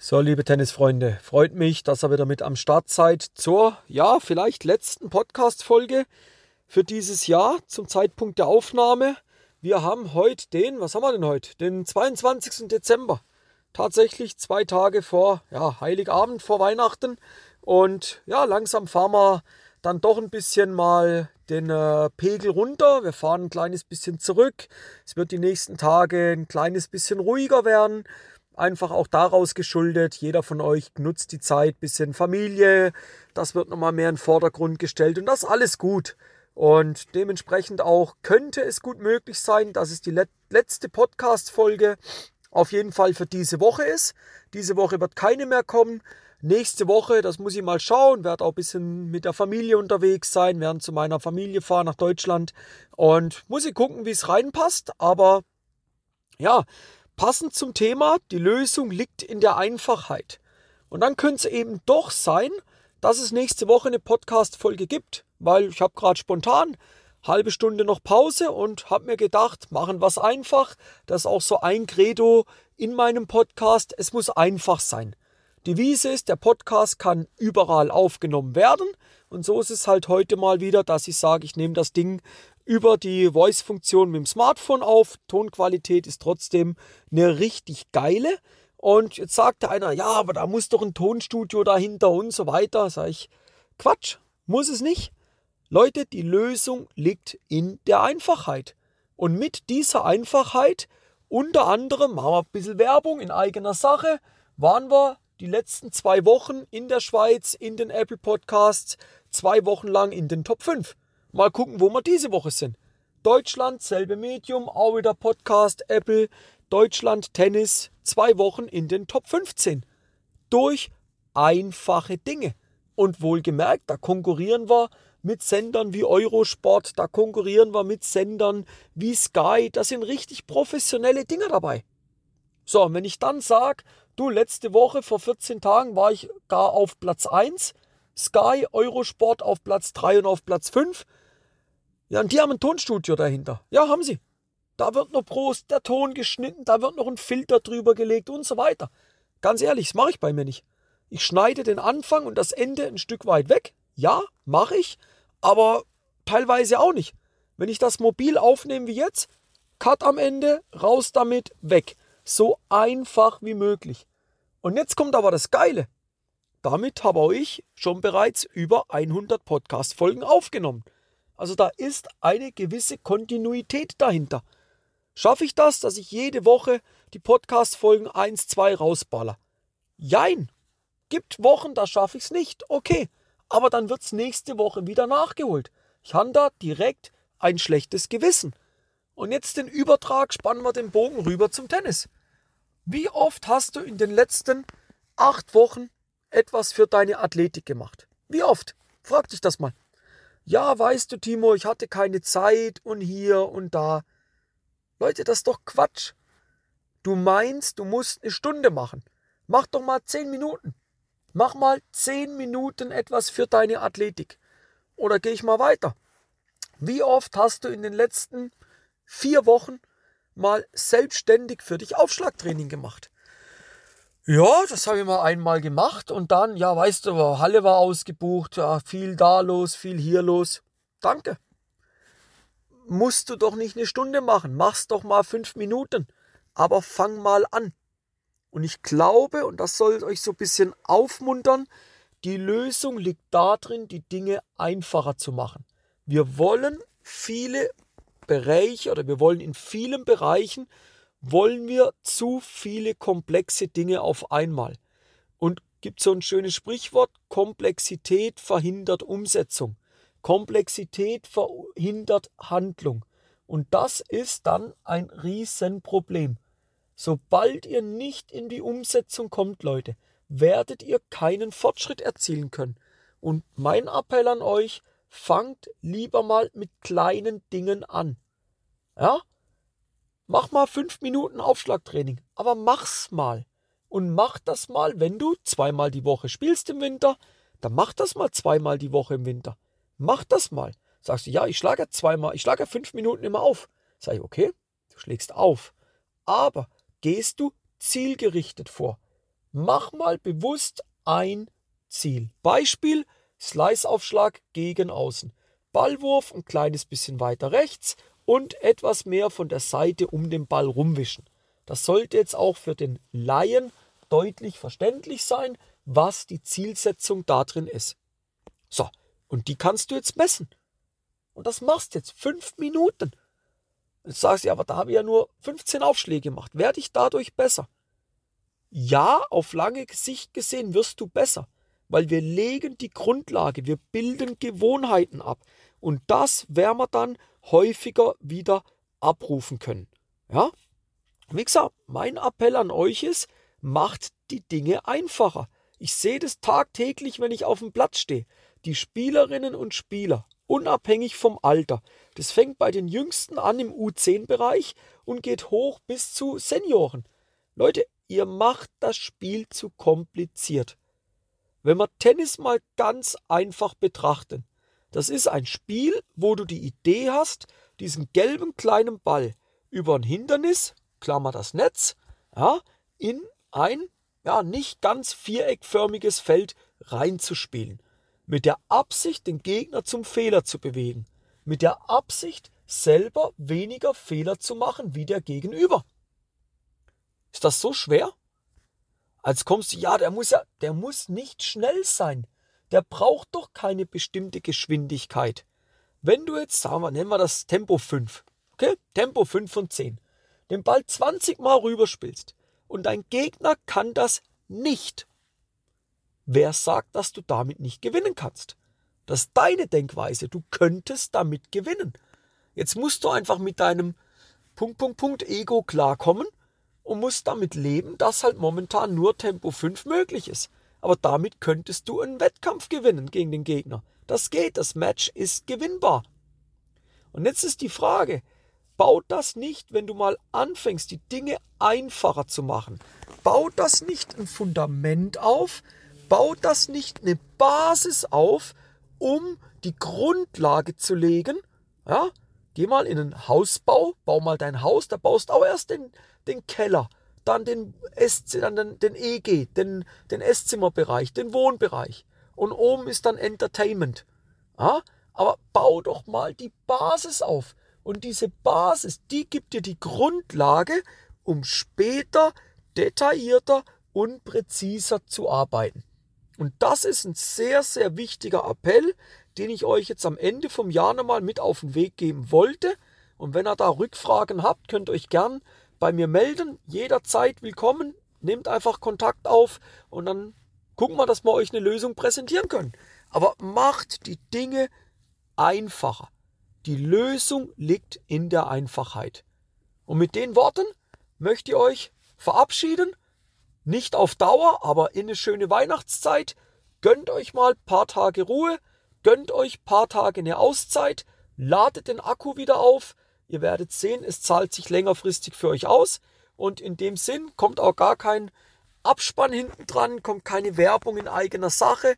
So, liebe Tennisfreunde, freut mich, dass ihr wieder mit am Start seid zur, ja, vielleicht letzten Podcast-Folge für dieses Jahr zum Zeitpunkt der Aufnahme. Wir haben heute den, was haben wir denn heute? Den 22. Dezember. Tatsächlich zwei Tage vor, ja, Heiligabend vor Weihnachten. Und ja, langsam fahren wir dann doch ein bisschen mal den äh, Pegel runter. Wir fahren ein kleines bisschen zurück. Es wird die nächsten Tage ein kleines bisschen ruhiger werden einfach auch daraus geschuldet. Jeder von euch nutzt die Zeit, bisschen Familie, das wird nochmal mehr in den Vordergrund gestellt und das alles gut. Und dementsprechend auch könnte es gut möglich sein, dass es die letzte Podcast-Folge auf jeden Fall für diese Woche ist. Diese Woche wird keine mehr kommen. Nächste Woche, das muss ich mal schauen, werde auch ein bisschen mit der Familie unterwegs sein, werden zu meiner Familie fahren nach Deutschland und muss ich gucken, wie es reinpasst. Aber ja, Passend zum Thema, die Lösung liegt in der Einfachheit. Und dann könnte es eben doch sein, dass es nächste Woche eine Podcast-Folge gibt, weil ich habe gerade spontan halbe Stunde noch Pause und habe mir gedacht, machen was einfach. Das ist auch so ein Credo in meinem Podcast. Es muss einfach sein. Die Wiese ist, der Podcast kann überall aufgenommen werden. Und so ist es halt heute mal wieder, dass ich sage, ich nehme das Ding über die Voice-Funktion mit dem Smartphone auf. Tonqualität ist trotzdem eine richtig geile. Und jetzt sagte einer, ja, aber da muss doch ein Tonstudio dahinter und so weiter. Sag ich, Quatsch, muss es nicht. Leute, die Lösung liegt in der Einfachheit. Und mit dieser Einfachheit, unter anderem, machen wir ein bisschen Werbung in eigener Sache, waren wir die letzten zwei Wochen in der Schweiz in den Apple Podcasts zwei Wochen lang in den Top 5. Mal gucken, wo wir diese Woche sind. Deutschland, selbe Medium, auch wieder Podcast, Apple, Deutschland, Tennis, zwei Wochen in den Top 15. Durch einfache Dinge. Und wohlgemerkt, da konkurrieren wir mit Sendern wie Eurosport, da konkurrieren wir mit Sendern wie Sky, da sind richtig professionelle Dinge dabei. So, und wenn ich dann sage, du, letzte Woche vor 14 Tagen war ich gar auf Platz 1, Sky, Eurosport auf Platz 3 und auf Platz 5, ja, und die haben ein Tonstudio dahinter. Ja, haben sie. Da wird noch Prost der Ton geschnitten, da wird noch ein Filter drüber gelegt und so weiter. Ganz ehrlich, das mache ich bei mir nicht. Ich schneide den Anfang und das Ende ein Stück weit weg. Ja, mache ich, aber teilweise auch nicht. Wenn ich das mobil aufnehme wie jetzt, Cut am Ende, raus damit, weg. So einfach wie möglich. Und jetzt kommt aber das Geile. Damit habe auch ich schon bereits über 100 Podcast-Folgen aufgenommen. Also da ist eine gewisse Kontinuität dahinter. Schaffe ich das, dass ich jede Woche die Podcast-Folgen 1, 2 rausballer? Jein. Gibt Wochen, da schaffe ich es nicht. Okay. Aber dann wird es nächste Woche wieder nachgeholt. Ich habe da direkt ein schlechtes Gewissen. Und jetzt den Übertrag, spannen wir den Bogen rüber zum Tennis. Wie oft hast du in den letzten acht Wochen etwas für deine Athletik gemacht? Wie oft? Frag dich das mal ja, weißt du, Timo, ich hatte keine Zeit und hier und da. Leute, das ist doch Quatsch. Du meinst, du musst eine Stunde machen. Mach doch mal zehn Minuten. Mach mal zehn Minuten etwas für deine Athletik. Oder gehe ich mal weiter. Wie oft hast du in den letzten vier Wochen mal selbstständig für dich Aufschlagtraining gemacht? Ja, das habe ich mal einmal gemacht und dann, ja, weißt du, Halle war ausgebucht, viel da los, viel hier los. Danke. Musst du doch nicht eine Stunde machen, mach's doch mal fünf Minuten, aber fang mal an. Und ich glaube, und das soll euch so ein bisschen aufmuntern, die Lösung liegt darin, die Dinge einfacher zu machen. Wir wollen viele Bereiche oder wir wollen in vielen Bereichen wollen wir zu viele komplexe Dinge auf einmal. Und gibt so ein schönes Sprichwort, Komplexität verhindert Umsetzung. Komplexität verhindert Handlung. Und das ist dann ein Riesenproblem. Sobald ihr nicht in die Umsetzung kommt, Leute, werdet ihr keinen Fortschritt erzielen können. Und mein Appell an euch, fangt lieber mal mit kleinen Dingen an. Ja? Mach mal fünf Minuten Aufschlagtraining, aber mach's mal. Und mach das mal, wenn du zweimal die Woche spielst im Winter, dann mach das mal zweimal die Woche im Winter. Mach das mal. Sagst du, ja, ich schlage zweimal, ich schlage fünf Minuten immer auf. Sag ich, okay, du schlägst auf. Aber gehst du zielgerichtet vor. Mach mal bewusst ein Ziel. Beispiel, Slice-Aufschlag gegen außen. Ballwurf ein kleines bisschen weiter rechts und etwas mehr von der Seite um den Ball rumwischen. Das sollte jetzt auch für den Laien deutlich verständlich sein, was die Zielsetzung da drin ist. So, und die kannst du jetzt messen. Und das machst jetzt fünf Minuten. Jetzt sagst du, ja, aber da habe ich ja nur 15 Aufschläge gemacht. Werde ich dadurch besser? Ja, auf lange Sicht gesehen wirst du besser, weil wir legen die Grundlage, wir bilden Gewohnheiten ab. Und das werden wir dann häufiger wieder abrufen können. Ja? Wie gesagt, mein Appell an euch ist, macht die Dinge einfacher. Ich sehe das tagtäglich, wenn ich auf dem Platz stehe. Die Spielerinnen und Spieler, unabhängig vom Alter, das fängt bei den Jüngsten an im U10-Bereich und geht hoch bis zu Senioren. Leute, ihr macht das Spiel zu kompliziert. Wenn wir Tennis mal ganz einfach betrachten, das ist ein Spiel, wo du die Idee hast, diesen gelben kleinen Ball über ein Hindernis, Klammer das Netz, ja, in ein ja, nicht ganz viereckförmiges Feld reinzuspielen. Mit der Absicht, den Gegner zum Fehler zu bewegen. Mit der Absicht, selber weniger Fehler zu machen wie der Gegenüber. Ist das so schwer? Als kommst du, ja, der muss ja, der muss nicht schnell sein. Der braucht doch keine bestimmte Geschwindigkeit. Wenn du jetzt, sagen wir, nennen wir das Tempo 5, okay? Tempo 5 von 10, den Ball 20 Mal rüberspielst, und dein Gegner kann das nicht. Wer sagt, dass du damit nicht gewinnen kannst? Das ist deine Denkweise. Du könntest damit gewinnen. Jetzt musst du einfach mit deinem Punkt, Punkt, Punkt Ego klarkommen und musst damit leben, dass halt momentan nur Tempo 5 möglich ist. Aber damit könntest du einen Wettkampf gewinnen gegen den Gegner. Das geht, das Match ist gewinnbar. Und jetzt ist die Frage, Baut das nicht, wenn du mal anfängst, die Dinge einfacher zu machen. Baut das nicht ein Fundament auf, baut das nicht eine Basis auf, um die Grundlage zu legen. Ja? Geh mal in einen Hausbau, bau mal dein Haus, da baust auch erst den, den Keller, dann den, Ess, dann den, den EG, den, den Esszimmerbereich, den Wohnbereich. Und oben ist dann Entertainment. Ja? Aber bau doch mal die Basis auf. Und diese Basis, die gibt dir die Grundlage, um später detaillierter und präziser zu arbeiten. Und das ist ein sehr, sehr wichtiger Appell, den ich euch jetzt am Ende vom Jahr nochmal mit auf den Weg geben wollte. Und wenn ihr da Rückfragen habt, könnt ihr euch gern bei mir melden. Jederzeit willkommen. Nehmt einfach Kontakt auf und dann gucken wir, dass wir euch eine Lösung präsentieren können. Aber macht die Dinge einfacher. Die Lösung liegt in der Einfachheit. Und mit den Worten möchte ich euch verabschieden. Nicht auf Dauer, aber in eine schöne Weihnachtszeit. Gönnt euch mal ein paar Tage Ruhe. Gönnt euch ein paar Tage eine Auszeit. Ladet den Akku wieder auf. Ihr werdet sehen, es zahlt sich längerfristig für euch aus. Und in dem Sinn kommt auch gar kein Abspann hinten dran, kommt keine Werbung in eigener Sache.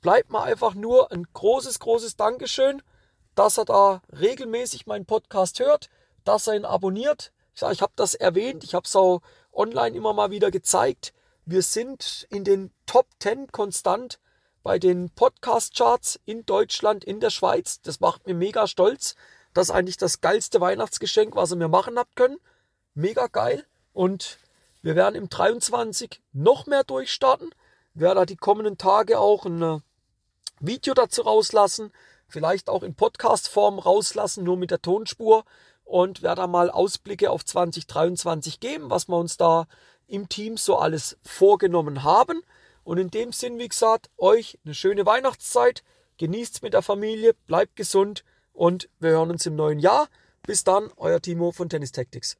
Bleibt mal einfach nur ein großes, großes Dankeschön dass er da regelmäßig meinen Podcast hört, dass er ihn abonniert. Ich ich habe das erwähnt, ich habe es auch online immer mal wieder gezeigt. Wir sind in den Top 10 konstant bei den Podcast-Charts in Deutschland, in der Schweiz. Das macht mir mega stolz. Das ist eigentlich das geilste Weihnachtsgeschenk, was ihr mir machen habt können. Mega geil. Und wir werden im 23 noch mehr durchstarten. Wir werden da die kommenden Tage auch ein äh, Video dazu rauslassen vielleicht auch in Podcast-Form rauslassen, nur mit der Tonspur und werde da mal Ausblicke auf 2023 geben, was wir uns da im Team so alles vorgenommen haben. Und in dem Sinn, wie gesagt, euch eine schöne Weihnachtszeit, genießt's mit der Familie, bleibt gesund und wir hören uns im neuen Jahr. Bis dann, euer Timo von Tennis Tactics.